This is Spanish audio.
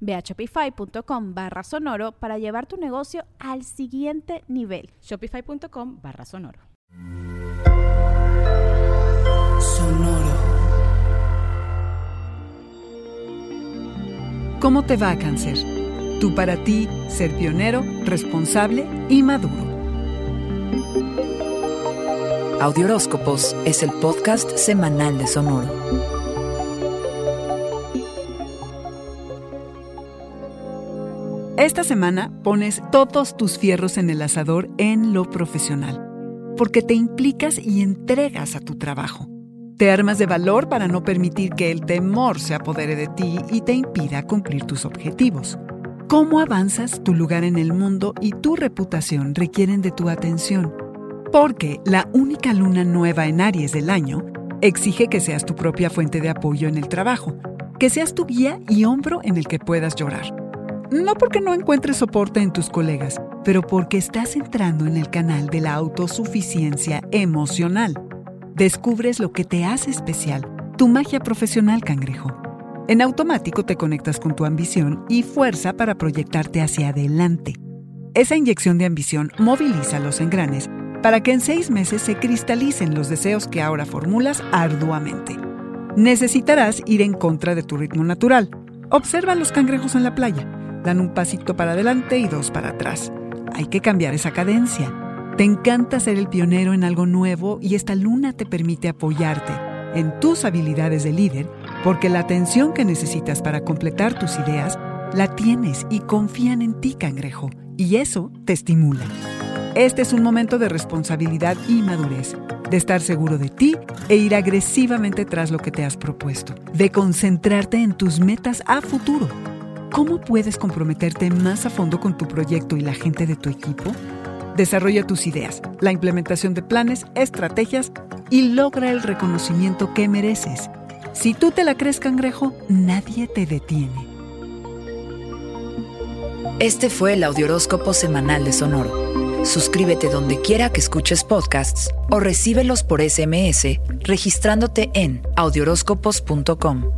Ve a shopify.com barra sonoro para llevar tu negocio al siguiente nivel. Shopify.com barra sonoro. Sonoro. ¿Cómo te va a cáncer? Tú para ti, ser pionero, responsable y maduro. Audioróscopos es el podcast semanal de Sonoro. Esta semana pones todos tus fierros en el asador en lo profesional, porque te implicas y entregas a tu trabajo. Te armas de valor para no permitir que el temor se apodere de ti y te impida cumplir tus objetivos. Cómo avanzas, tu lugar en el mundo y tu reputación requieren de tu atención, porque la única luna nueva en Aries del año exige que seas tu propia fuente de apoyo en el trabajo, que seas tu guía y hombro en el que puedas llorar no porque no encuentres soporte en tus colegas, pero porque estás entrando en el canal de la autosuficiencia emocional. Descubres lo que te hace especial, tu magia profesional, cangrejo. En automático te conectas con tu ambición y fuerza para proyectarte hacia adelante. Esa inyección de ambición moviliza los engranes para que en seis meses se cristalicen los deseos que ahora formulas arduamente. Necesitarás ir en contra de tu ritmo natural. Observa los cangrejos en la playa Dan un pasito para adelante y dos para atrás. Hay que cambiar esa cadencia. Te encanta ser el pionero en algo nuevo y esta luna te permite apoyarte en tus habilidades de líder porque la atención que necesitas para completar tus ideas la tienes y confían en ti, cangrejo, y eso te estimula. Este es un momento de responsabilidad y madurez, de estar seguro de ti e ir agresivamente tras lo que te has propuesto, de concentrarte en tus metas a futuro ¿Cómo puedes comprometerte más a fondo con tu proyecto y la gente de tu equipo? Desarrolla tus ideas, la implementación de planes, estrategias y logra el reconocimiento que mereces. Si tú te la crees cangrejo, nadie te detiene. Este fue el Audioróscopo Semanal de Sonoro. Suscríbete donde quiera que escuches podcasts o recíbelos por SMS registrándote en audioróscopos.com.